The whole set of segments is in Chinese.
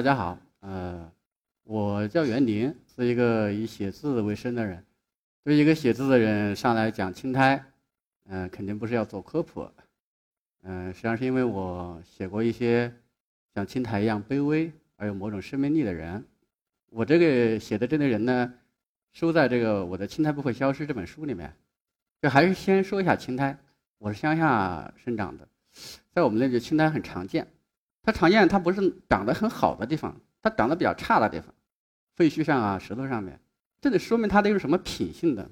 大家好，呃，我叫袁林，是一个以写字为生的人。对一个写字的人上来讲青苔，嗯、肯定不是要做科普，嗯、实际上是因为我写过一些像青苔一样卑微而有某种生命力的人。我这个写的这类人呢，收在这个我的《青苔不会消失》这本书里面。就还是先说一下青苔，我是乡下生长的，在我们那里青苔很常见。它常见，它不是长得很好的地方，它长得比较差的地方，废墟上啊、石头上面，这得说明它的有什么品性的，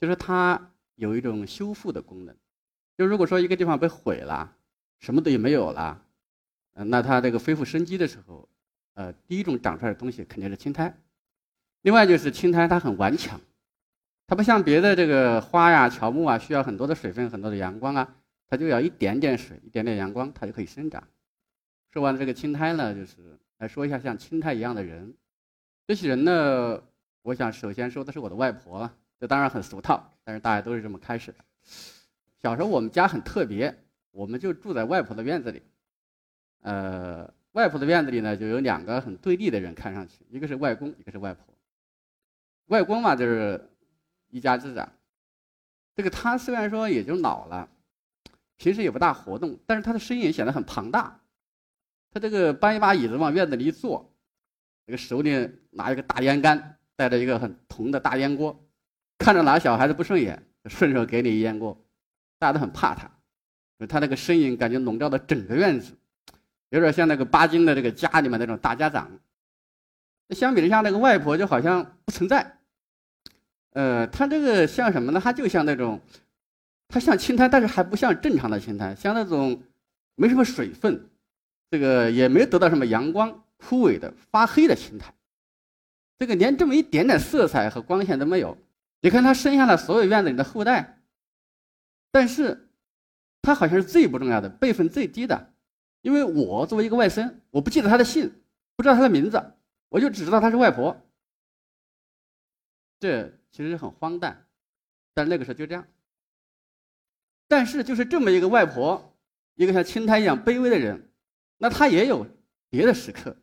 就是它有一种修复的功能。就如果说一个地方被毁了，什么都也没有了，呃，那它这个恢复生机的时候，呃，第一种长出来的东西肯定是青苔。另外就是青苔它很顽强，它不像别的这个花呀、乔木啊，需要很多的水分、很多的阳光啊，它就要一点点水、一点点阳光，它就可以生长。说完这个青苔呢，就是来说一下像青苔一样的人。这些人呢，我想首先说的是我的外婆，这当然很俗套，但是大家都是这么开始的。小时候我们家很特别，我们就住在外婆的院子里。呃，外婆的院子里呢，就有两个很对立的人，看上去一个是外公，一个是外婆。外公嘛，就是一家之长。这个他虽然说也就老了，平时也不大活动，但是他的身影显得很庞大。他这个搬一把椅子往院子里一坐，这个手里拿一个大烟杆，带着一个很铜的大烟锅，看着哪小孩子不顺眼，顺手给你一烟锅，大家都很怕他。他那个身影感觉笼罩了整个院子，有点像那个巴金的这个家里面那种大家长。相比之下，那个外婆就好像不存在。呃，他这个像什么呢？他就像那种，他像青苔，但是还不像正常的青苔，像那种没什么水分。这个也没得到什么阳光，枯萎的、发黑的青苔，这个连这么一点点色彩和光线都没有。你看他生下了所有院子里的后代，但是，他好像是最不重要的，辈分最低的。因为我作为一个外甥，我不记得他的姓，不知道他的名字，我就只知道他是外婆。这其实很荒诞，但那个时候就这样。但是就是这么一个外婆，一个像青苔一样卑微的人。那他也有别的时刻，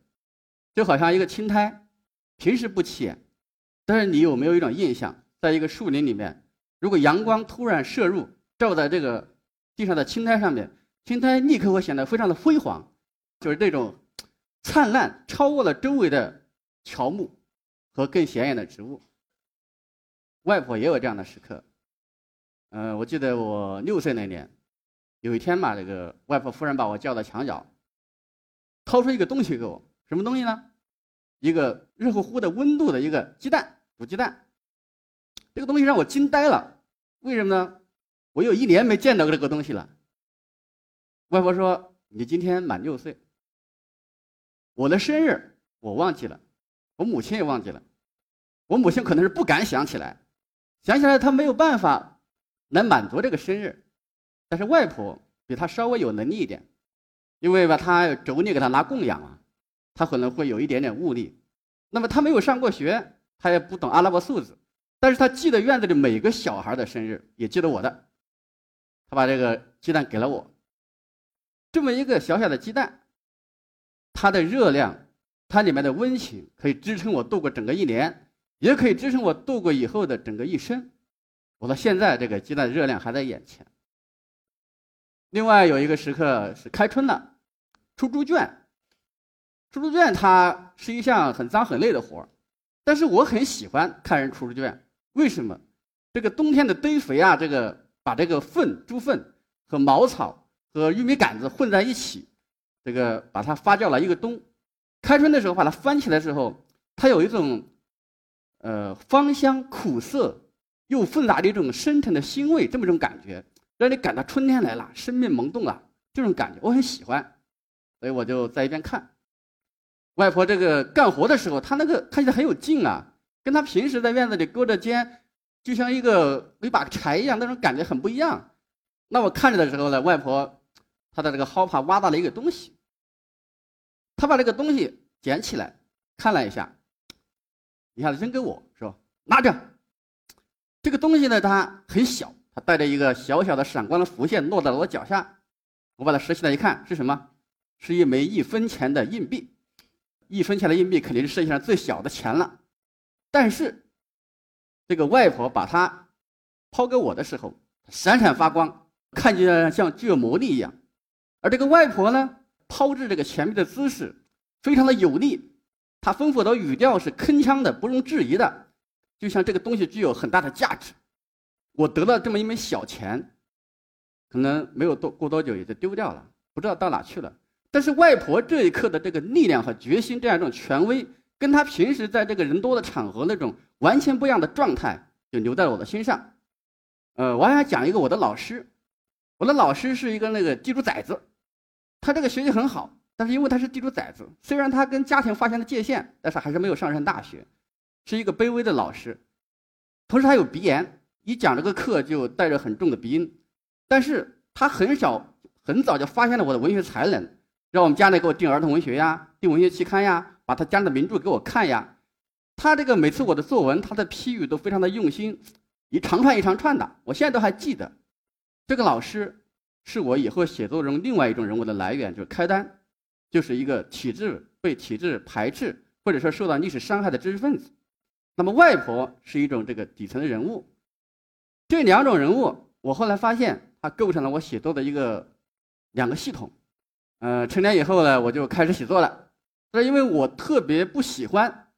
就好像一个青苔，平时不起眼，但是你有没有一种印象，在一个树林里面，如果阳光突然射入，照在这个地上的青苔上面，青苔立刻会显得非常的辉煌，就是这种灿烂，超过了周围的乔木和更显眼的植物。外婆也有这样的时刻，嗯，我记得我六岁那年，有一天嘛，这个外婆忽然把我叫到墙角。掏出一个东西给我，什么东西呢？一个热乎乎的、温度的一个鸡蛋，煮鸡蛋。这个东西让我惊呆了，为什么呢？我有一年没见到过这个东西了。外婆说：“你今天满六岁。”我的生日我忘记了，我母亲也忘记了。我母亲可能是不敢想起来，想起来她没有办法来满足这个生日，但是外婆比她稍微有能力一点。因为吧，他妯娌给他拿供养啊，他可能会有一点点悟力。那么他没有上过学，他也不懂阿拉伯数字，但是他记得院子里每个小孩的生日，也记得我的。他把这个鸡蛋给了我，这么一个小小的鸡蛋，它的热量，它里面的温情，可以支撑我度过整个一年，也可以支撑我度过以后的整个一生。我到现在，这个鸡蛋的热量还在眼前。另外有一个时刻是开春了，出猪圈。出猪圈它是一项很脏很累的活，但是我很喜欢看人出猪圈。为什么？这个冬天的堆肥啊，这个把这个粪、猪粪和茅草和玉米杆子混在一起，这个把它发酵了一个冬。开春的时候把它翻起来的时候，它有一种，呃，芳香苦涩又混杂的一种深沉的腥味，这么一种感觉。让你感到春天来了，生命萌动了，这种感觉我很喜欢，所以我就在一边看。外婆这个干活的时候，她那个看起来很有劲啊，跟她平时在院子里勾着肩，就像一个一把柴一样，那种感觉很不一样。那我看着的时候呢，外婆她的这个蒿耙挖到了一个东西，她把这个东西捡起来看了一下，一下子扔给我说：“拿着。”这个东西呢，它很小。它带着一个小小的闪光的浮线落在了我脚下，我把它拾起来一看，是什么？是一枚一分钱的硬币。一分钱的硬币肯定是世界上最小的钱了。但是，这个外婆把它抛给我的时候，闪闪发光，看起来像具有魔力一样。而这个外婆呢，抛掷这个钱币的姿势非常的有力，她丰富的语调是铿锵的，不容置疑的，就像这个东西具有很大的价值。我得了这么一枚小钱，可能没有多过多久也就丢掉了，不知道到哪去了。但是外婆这一刻的这个力量和决心，这样一种权威，跟她平时在这个人多的场合那种完全不一样的状态，就留在了我的心上。呃，我还想讲一个我的老师，我的老师是一个那个地主崽子，他这个学习很好，但是因为他是地主崽子，虽然他跟家庭划线的界限，但是还是没有上上大学，是一个卑微的老师。同时他有鼻炎，一讲这个课就带着很重的鼻音，但是他很少很早就发现了我的文学才能。让我们家里给我订儿童文学呀，订文学期刊呀，把他家的名著给我看呀。他这个每次我的作文，他的批语都非常的用心，一长串一长串的，我现在都还记得。这个老师是我以后写作中另外一种人物的来源，就是开单，就是一个体制被体制排斥或者说受到历史伤害的知识分子。那么外婆是一种这个底层的人物，这两种人物，我后来发现，它构成了我写作的一个两个系统。呃，成年以后呢，我就开始写作了。是因为我特别不喜欢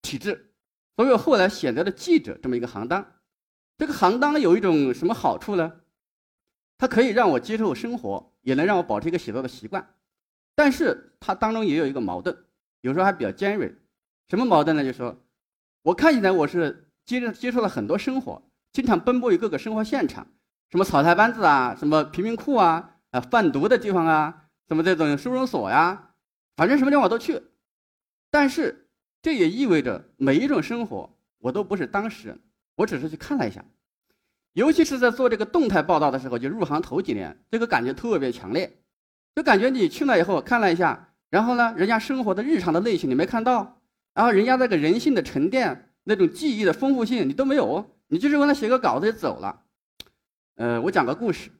体制，所以我后来选择了记者这么一个行当。这个行当有一种什么好处呢？它可以让我接受生活，也能让我保持一个写作的习惯。但是它当中也有一个矛盾，有时候还比较尖锐。什么矛盾呢？就是说，我看起来我是接着接触了很多生活，经常奔波于各个生活现场，什么草台班子啊，什么贫民窟啊。啊，贩毒的地方啊，什么这种收容所呀，反正什么地方我都去。但是这也意味着每一种生活我都不是当事人，我只是去看了一下。尤其是在做这个动态报道的时候，就入行头几年，这个感觉特别强烈，就感觉你去了以后看了一下，然后呢，人家生活的日常的类型你没看到，然后人家那个人性的沉淀、那种记忆的丰富性你都没有，你就是为了写个稿子就走了。呃，我讲个故事。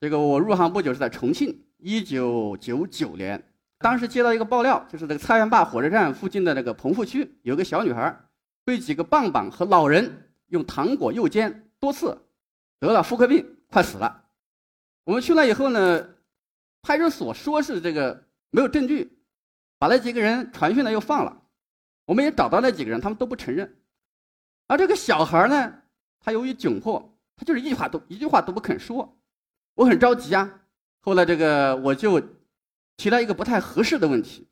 这个我入行不久是在重庆，一九九九年，当时接到一个爆料，就是这个菜园坝火车站附近的那个棚户区，有个小女孩被几个棒棒和老人用糖果诱奸多次，得了妇科病，快死了。我们去了以后呢，派出所说是这个没有证据，把那几个人传讯了又放了。我们也找到那几个人，他们都不承认。而这个小孩呢，他由于窘迫，他就是一句话都一句话都不肯说。我很着急啊！后来这个我就提了一个不太合适的问题。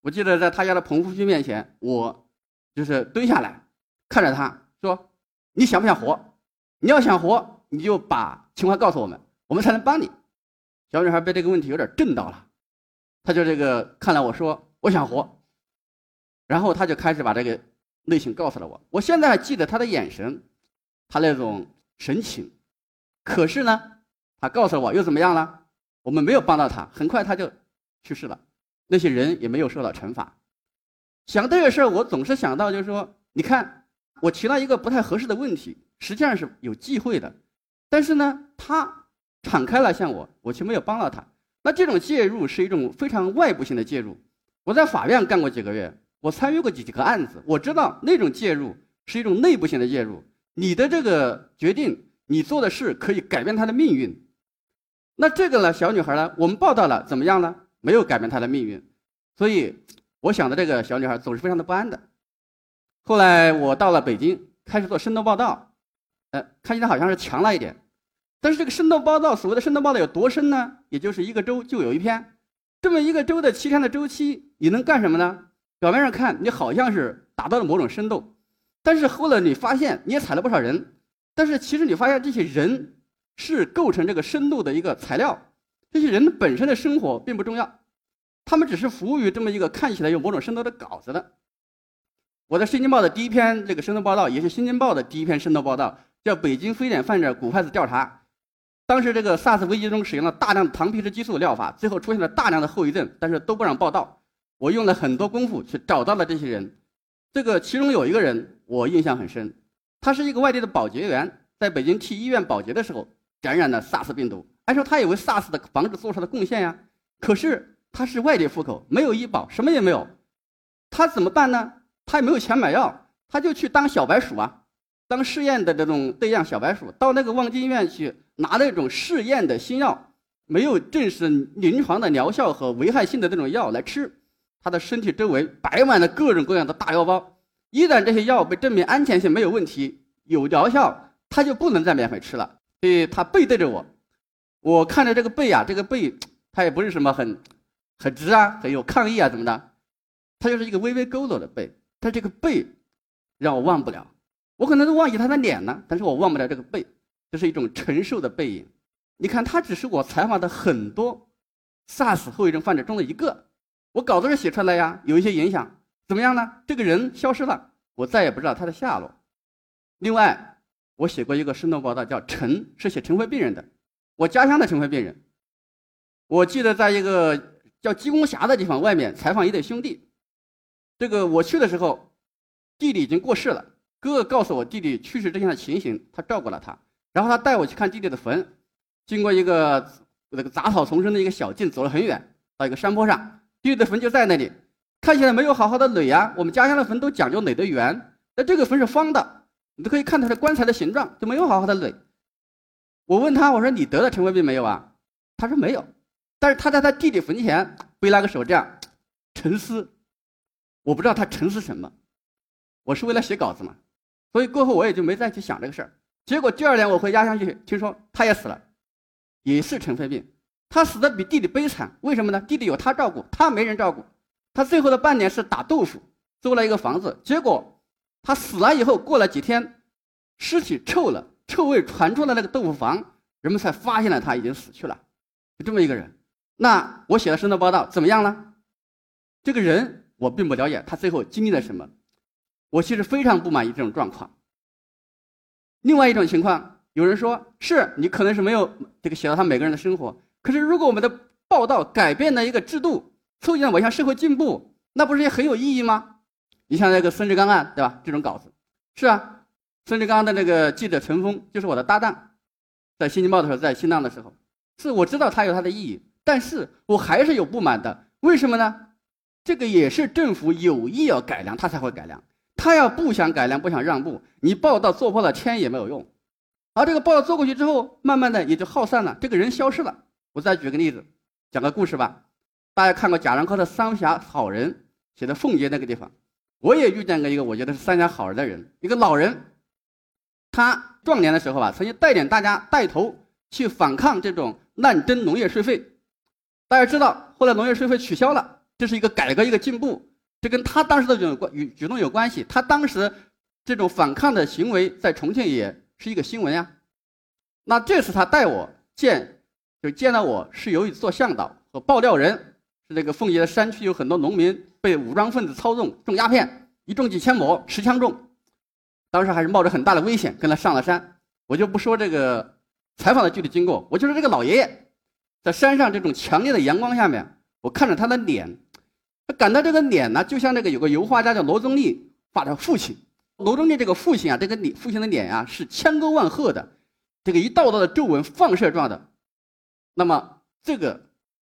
我记得在他家的棚户区面前，我就是蹲下来看着他说：“你想不想活？你要想活，你就把情况告诉我们，我们才能帮你。”小女孩被这个问题有点震到了，她就这个看了我说：“我想活。”然后她就开始把这个内情告诉了我。我现在还记得她的眼神，她那种神情。可是呢？他告诉我又怎么样了？我们没有帮到他，很快他就去世了，那些人也没有受到惩罚。想这个事儿，我总是想到，就是说，你看，我提了一个不太合适的问题，实际上是有忌讳的，但是呢，他敞开了向我，我却没有帮到他。那这种介入是一种非常外部性的介入。我在法院干过几个月，我参与过几几个案子，我知道那种介入是一种内部性的介入。你的这个决定，你做的事可以改变他的命运。那这个呢，小女孩呢，我们报道了，怎么样呢？没有改变她的命运，所以我想的这个小女孩总是非常的不安的。后来我到了北京，开始做深度报道，呃，看起来好像是强了一点，但是这个深度报道，所谓的深度报道有多深呢？也就是一个周就有一篇，这么一个周的七天的周期，你能干什么呢？表面上看你好像是达到了某种深度，但是后来你发现你也踩了不少人，但是其实你发现这些人。是构成这个深度的一个材料，这些人本身的生活并不重要，他们只是服务于这么一个看起来有某种深度的稿子的。我在《新京报》的第一篇这个深度报道，也是《新京报》的第一篇深度报道，叫《北京非典患者骨坏死调查》。当时这个 SARS 危机中使用了大量的糖皮质激素疗法，最后出现了大量的后遗症，但是都不让报道。我用了很多功夫去找到了这些人，这个其中有一个人我印象很深，他是一个外地的保洁员，在北京替医院保洁的时候。感染了 SARS 病毒，按说他也为 SARS 的防治做出了贡献呀。可是他是外地户口，没有医保，什么也没有，他怎么办呢？他也没有钱买药，他就去当小白鼠啊，当试验的这种对象小白鼠，到那个望京医院去拿那种试验的新药，没有证实临床的疗效和危害性的这种药来吃，他的身体周围摆满了各种各样的大药包，一旦这些药被证明安全性没有问题，有疗效，他就不能再免费吃了。所以他背对着我，我看着这个背啊，这个背，他也不是什么很。很直啊，很有抗议啊，怎么的？他就是一个微微佝偻的背，但这个背让我忘不了。我可能都忘记他的脸了，但是我忘不了这个背，这是一种承受的背影。你看，他只是我采访的很多 SARS 后遗症患者中的一个。我稿子上写出来呀，有一些影响，怎么样呢？这个人消失了，我再也不知道他的下落。另外，我写过一个生动报道，叫《尘》，是写尘肺病人的，我家乡的尘肺病人。我记得在一个。叫鸡公峡的地方，外面采访一对兄弟。这个我去的时候，弟弟已经过世了。哥哥告诉我弟弟去世之前的情形，他照顾了他。然后他带我去看弟弟的坟，经过一个那个杂草丛生的一个小径，走了很远，到一个山坡上，弟弟的坟就在那里，看起来没有好好的垒啊。我们家乡的坟都讲究垒得圆，那这个坟是方的，你都可以看它的棺材的形状，就没有好好的垒。我问他，我说你得了尘肺病没有啊？他说没有。但是他在他弟弟坟前背那个手这样沉思，我不知道他沉思什么。我是为了写稿子嘛，所以过后我也就没再去想这个事儿。结果第二年我回家乡去，听说他也死了，也是尘肺病。他死的比弟弟悲惨，为什么呢？弟弟有他照顾，他没人照顾。他最后的半年是打豆腐，租了一个房子。结果他死了以后，过了几天，尸体臭了，臭味传出了那个豆腐房，人们才发现了他已经死去了。就这么一个人。那我写的深度报道怎么样了？这个人我并不了解，他最后经历了什么？我其实非常不满意这种状况。另外一种情况，有人说是你可能是没有这个写到他每个人的生活，可是如果我们的报道改变了一个制度，促进了某项社会进步，那不是也很有意义吗？你像那个孙志刚案，对吧？这种稿子是啊，孙志刚的那个记者陈峰就是我的搭档，在《新京报》的时候，在新浪的时候，是我知道他有他的意义。但是我还是有不满的，为什么呢？这个也是政府有意要改良，他才会改良。他要不想改良，不想让步，你报道做破了天也没有用。而这个报道做过去之后，慢慢的也就耗散了，这个人消失了。我再举个例子，讲个故事吧。大家看过贾樟柯的《三峡好人》，写的奉节那个地方，我也遇见过一个我觉得是三峡好人的人，一个老人。他壮年的时候吧，曾经带领大家带头去反抗这种滥征农业税费。大家知道，后来农业税费取消了，这是一个改革，一个进步。这跟他当时的这种关与举动有关系。他当时这种反抗的行为，在重庆也是一个新闻呀。那这次他带我见，就见到我是由于做向导和爆料人，是这个奉节的山区有很多农民被武装分子操纵种鸦片，一种几千亩，持枪种。当时还是冒着很大的危险跟他上了山。我就不说这个采访的具体经过，我就说这个老爷爷。在山上这种强烈的阳光下面，我看着他的脸，他感到这个脸呢，就像那个有个油画家叫罗宗立画的父亲。罗宗立这个父亲啊，这个脸父亲的脸啊是千沟万壑的，这个一道道的皱纹放射状的。那么这个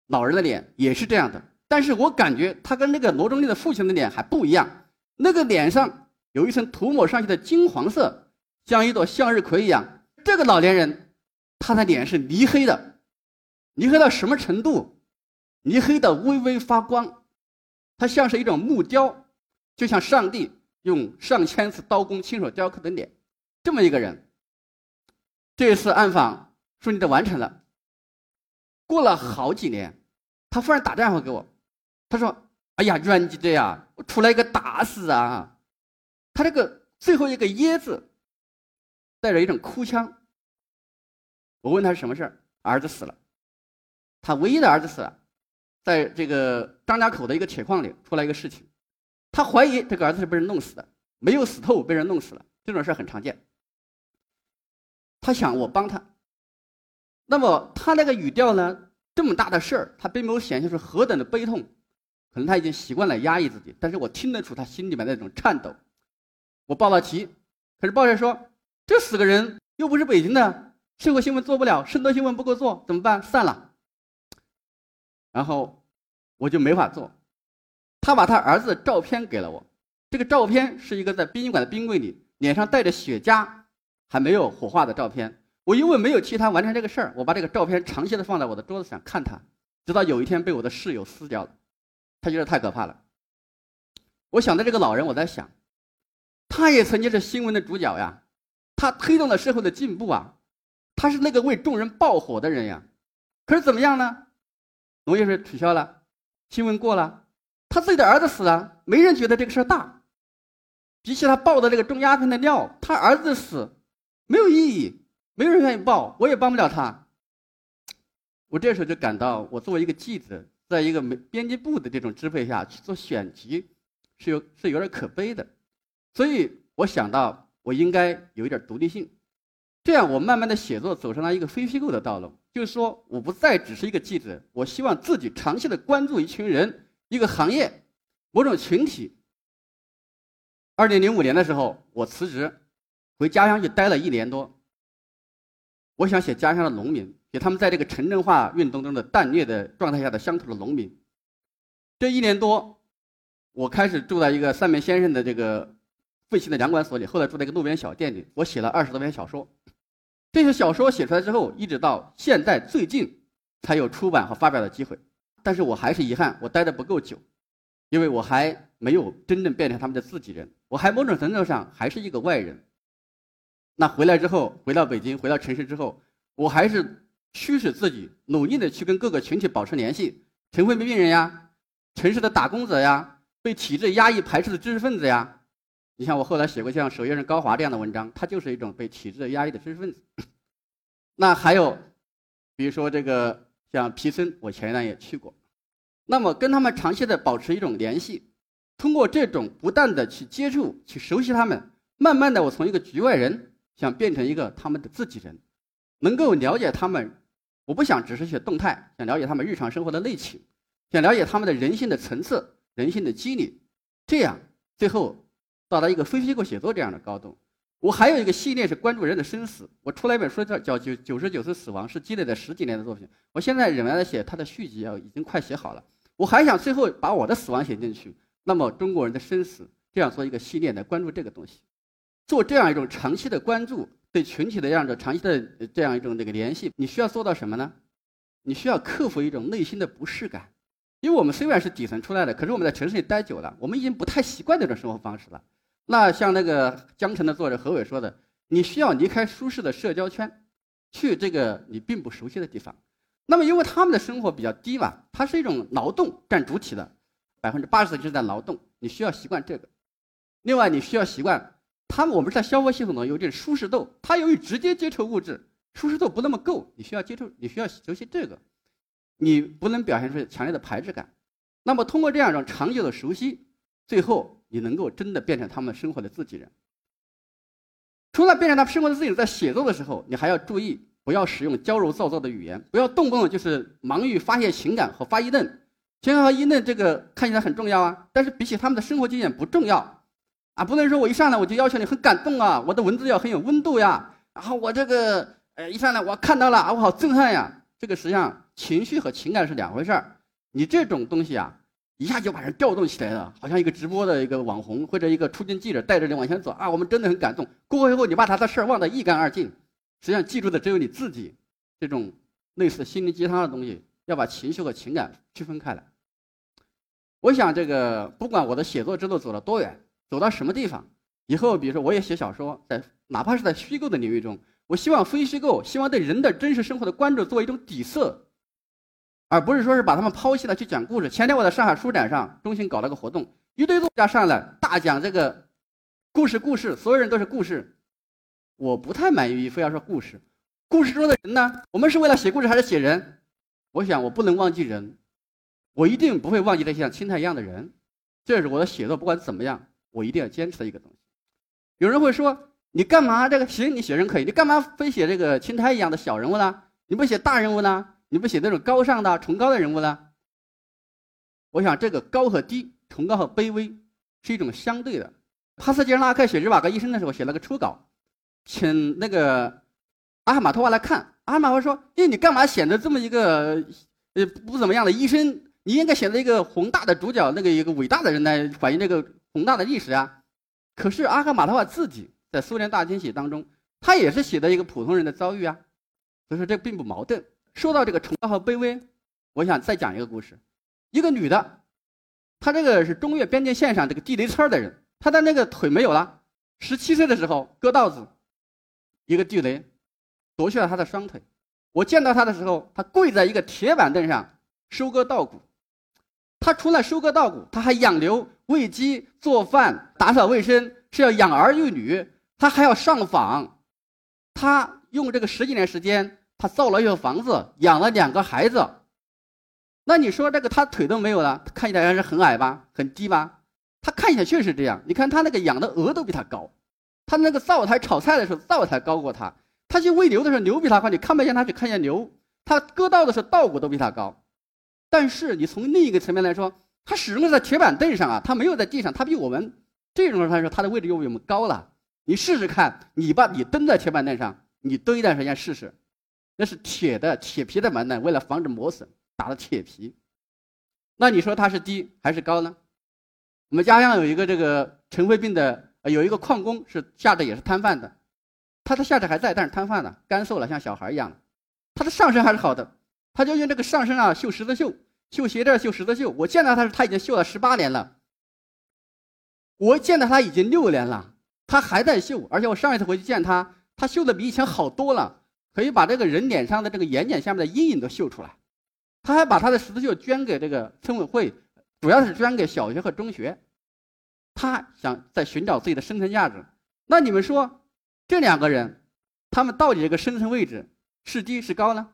老人的脸也是这样的，但是我感觉他跟那个罗中立的父亲的脸还不一样。那个脸上有一层涂抹上去的金黄色，像一朵向日葵一样。这个老年人，他的脸是泥黑的。泥黑到什么程度？泥黑的微微发光，它像是一种木雕，就像上帝用上千次刀工亲手雕刻的脸。这么一个人，这次暗访顺利的完成了。过了好几年，他忽然打电话给我，他说：“哎呀，阮记者呀，我出来一个大事啊！”他这个最后一个“耶”字，带着一种哭腔。我问他是什么事儿，儿子死了。他唯一的儿子死了，在这个张家口的一个铁矿里出来一个事情，他怀疑这个儿子是被人弄死的，没有死透，被人弄死了，这种事很常见。他想我帮他，那么他那个语调呢，这么大的事儿，他并没有显现出何等的悲痛，可能他已经习惯了压抑自己，但是我听得出他心里面那种颤抖。我报了题，可是报社说这死个人又不是北京的，社会新闻做不了，深度新闻不够做，怎么办？散了。然后我就没法做。他把他儿子的照片给了我，这个照片是一个在殡仪馆的冰柜里，脸上带着雪茄，还没有火化的照片。我因为没有替他完成这个事儿，我把这个照片长期的放在我的桌子上看他，直到有一天被我的室友撕掉了，他觉得太可怕了。我想到这个老人，我在想，他也曾经是新闻的主角呀，他推动了社会的进步啊，他是那个为众人爆火的人呀。可是怎么样呢？农业税取消了，新闻过了，他自己的儿子死了，没人觉得这个事儿大。比起他爆的这个种鸦片的料，他儿子死没有意义。没有人愿意报，我也帮不了他。我这时候就感到，我作为一个记者，在一个没编辑部的这种支配下去做选题，是有是有点可悲的。所以我想到，我应该有一点独立性，这样我慢慢的写作走上了一个非虚构的道路。就是说，我不再只是一个记者，我希望自己长期的关注一群人、一个行业、某种群体。二零零五年的时候，我辞职，回家乡去待了一年多。我想写家乡的农民，写他们在这个城镇化运动中的淡劣的状态下的乡土的农民。这一年多，我开始住在一个三面先生的这个废弃的粮管所里，后来住在一个路边小店里。我写了二十多篇小说，这些小说写出来之后，一直到现在最近才有出版和发表的机会。但是我还是遗憾，我待的不够久，因为我还没有真正变成他们的自己人，我还某种程度上还是一个外人。那回来之后，回到北京，回到城市之后，我还是驱使自己努力的去跟各个群体保持联系，尘肺病病人呀，城市的打工者呀，被体制压抑排斥的知识分子呀。你像我后来写过像守夜人高华这样的文章，他就是一种被体制压抑的知识分子。那还有，比如说这个像皮森，我前一段也去过。那么跟他们长期的保持一种联系，通过这种不断的去接触、去熟悉他们，慢慢的我从一个局外人。想变成一个他们的自己人，能够了解他们。我不想只是写动态，想了解他们日常生活的内情，想了解他们的人性的层次、人性的机理，这样最后到达一个非虚构写作这样的高度。我还有一个系列是关注人的生死，我出来一本书叫叫九九十九次死亡，是积累了十几年的作品。我现在仍然在写它的续集啊，已经快写好了。我还想最后把我的死亡写进去，那么中国人的生死这样做一个系列来关注这个东西。做这样一种长期的关注，对群体的这样的长期的这样一种这个联系，你需要做到什么呢？你需要克服一种内心的不适感，因为我们虽然是底层出来的，可是我们在城市里待久了，我们已经不太习惯这种生活方式了。那像那个江城的作者何伟说的，你需要离开舒适的社交圈，去这个你并不熟悉的地方。那么因为他们的生活比较低嘛，它是一种劳动占主体的，百分之八十是在劳动，你需要习惯这个。另外，你需要习惯。他我们在消化系统中有点舒适度，它由于直接接触物质，舒适度不那么够，你需要接触，你需要熟悉这个，你不能表现出强烈的排斥感。那么通过这样一种长久的熟悉，最后你能够真的变成他们生活的自己人。除了变成他们生活的自己人，在写作的时候，你还要注意不要使用矫揉造作的语言，不要动不动就是忙于发泄情感和发议论。情感和议论这个看起来很重要啊，但是比起他们的生活经验不重要。啊，不能说我一上来我就要求你很感动啊，我的文字要很有温度呀。然后我这个，呃，一上来我看到了啊，我好震撼呀。这个实际上情绪和情感是两回事儿。你这种东西啊，一下就把人调动起来了，好像一个直播的一个网红或者一个出镜记者带着你往前走啊，我们真的很感动。过后以后，你把他的事儿忘得一干二净，实际上记住的只有你自己。这种类似心灵鸡汤的东西，要把情绪和情感区分开来。我想这个不管我的写作之路走了多远。走到什么地方，以后比如说我也写小说，在哪怕是在虚构的领域中，我希望非虚构，希望对人的真实生活的关注作为一种底色，而不是说是把他们抛弃了去讲故事。前天我在上海书展上，中心搞了个活动，一堆作家上来大讲这个故事，故事，所有人都是故事，我不太满意非要说故事，故事中的人呢？我们是为了写故事还是写人？我想我不能忘记人，我一定不会忘记那些像青苔一样的人，这是我的写作，不管怎么样。我一定要坚持的一个东西。有人会说：“你干嘛这个行？你写人可以，你干嘛非写这个青苔一样的小人物呢？你不写大人物呢？你不写那种高尚的、崇高的人物呢？”我想，这个高和低、崇高和卑微是一种相对的。帕斯捷拉克写日瓦格医生的时候，写了个初稿，请那个阿哈马托娃来看。阿哈马托娃说：“哎，你干嘛显得这么一个呃不怎么样的医生？你应该写的一个宏大的主角，那个一个伟大的人来反映这个宏大的历史啊。可是阿赫玛托娃自己在苏联大清洗当中，他也是写的一个普通人的遭遇啊。所以说这并不矛盾。说到这个崇高和卑微，我想再讲一个故事。一个女的，她这个是中越边境线上这个地雷村的人，她的那个腿没有了，十七岁的时候割稻子，一个地雷夺去了她的双腿。我见到她的时候，她跪在一个铁板凳上收割稻谷。他除了收割稻谷，他还养牛、喂鸡、做饭、打扫卫生，是要养儿育女，他还要上访。他用这个十几年时间。他造了一个房子，养了两个孩子，那你说这个他腿都没有了，看起来还是很矮吧，很低吧？他看起来确实这样。你看他那个养的鹅都比他高，他那个灶台炒菜的时候灶台高过他，他去喂牛的时候牛比他高，你看不见他只看见牛。他割稻的时候稻谷都比他高，但是你从另一个层面来说，他始终是在铁板凳上啊，他没有在地上，他比我们这种人来说，他的位置又比我们高了。你试试看，你把你蹲在铁板凳上，你蹲一段时间试试。那是铁的铁皮的门呢，为了防止磨损打的铁皮。那你说它是低还是高呢？我们家乡有一个这个尘肺病的，有一个矿工是下肢也是瘫痪的，他的下肢还在，但是瘫痪了，干瘦了，像小孩一样。他的上身还是好的，他就用这个上身啊绣十字绣，绣鞋垫，绣十字绣。我见到他时他已经绣了十八年了，我见到他已经六年了，他还在绣，而且我上一次回去见他，他绣的比以前好多了。可以把这个人脸上的这个眼睑下面的阴影都绣出来，他还把他的十字绣捐给这个村委会，主要是捐给小学和中学。他想在寻找自己的生存价值。那你们说，这两个人，他们到底这个生存位置是低是高呢？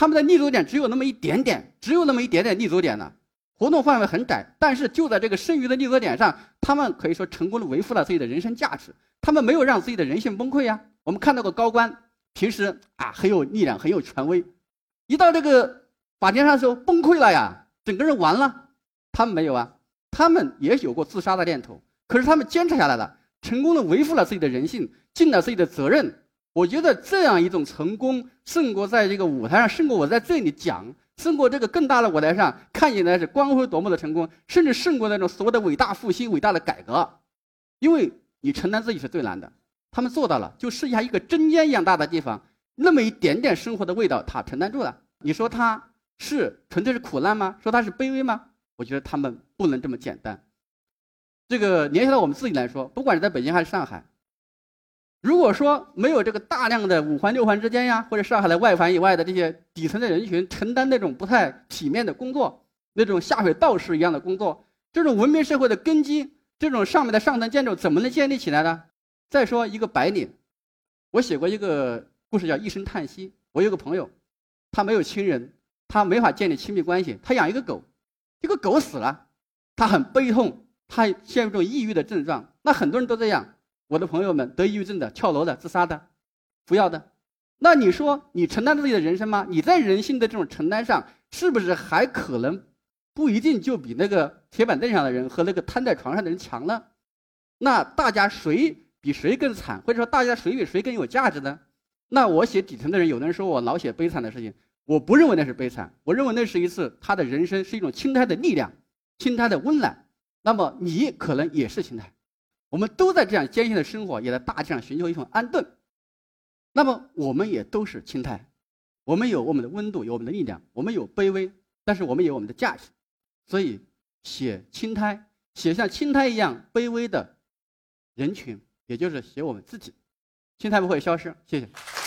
他们的立足点只有那么一点点，只有那么一点点立足点呢，活动范围很窄。但是就在这个剩余的立足点上，他们可以说成功的维护了自己的人生价值。他们没有让自己的人性崩溃呀。我们看到过高官。平时啊很有力量，很有权威，一到这个法庭上的时候崩溃了呀，整个人完了。他们没有啊，他们也有过自杀的念头，可是他们坚持下来了，成功的维护了自己的人性，尽了自己的责任。我觉得这样一种成功，胜过在这个舞台上，胜过我在这里讲，胜过这个更大的舞台上看起来是光辉夺目的成功，甚至胜过那种所谓的伟大复兴、伟大的改革，因为你承担自己是最难的。他们做到了，就剩下一个针尖一样大的地方，那么一点点生活的味道，他承担住了。你说他是纯粹是苦难吗？说他是卑微吗？我觉得他们不能这么简单。这个联系到我们自己来说，不管是在北京还是上海，如果说没有这个大量的五环六环之间呀，或者上海的外环以外的这些底层的人群承担那种不太体面的工作，那种下水道士一样的工作，这种文明社会的根基，这种上面的上层建筑怎么能建立起来呢？再说一个白领，我写过一个故事叫《一声叹息》。我有个朋友，他没有亲人，他没法建立亲密关系。他养一个狗，这个狗死了，他很悲痛，他陷入这种抑郁的症状。那很多人都这样，我的朋友们得抑郁症的、跳楼的、自杀的、服药的。那你说你承担自己的人生吗？你在人性的这种承担上，是不是还可能不一定就比那个铁板凳上的人和那个瘫在床上的人强呢？那大家谁？比谁更惨，或者说大家谁比谁更有价值呢？那我写底层的人，有的人说我老写悲惨的事情，我不认为那是悲惨，我认为那是一次他的人生是一种青苔的力量，青苔的温暖。那么你可能也是青苔，我们都在这样艰辛的生活，也在大地上寻求一种安顿。那么我们也都是青苔，我们有我们的温度，有我们的力量，我们有卑微，但是我们有我们的价值。所以写青苔，写像青苔一样卑微的人群。也就是写我们自己，青苔不会消失。谢谢。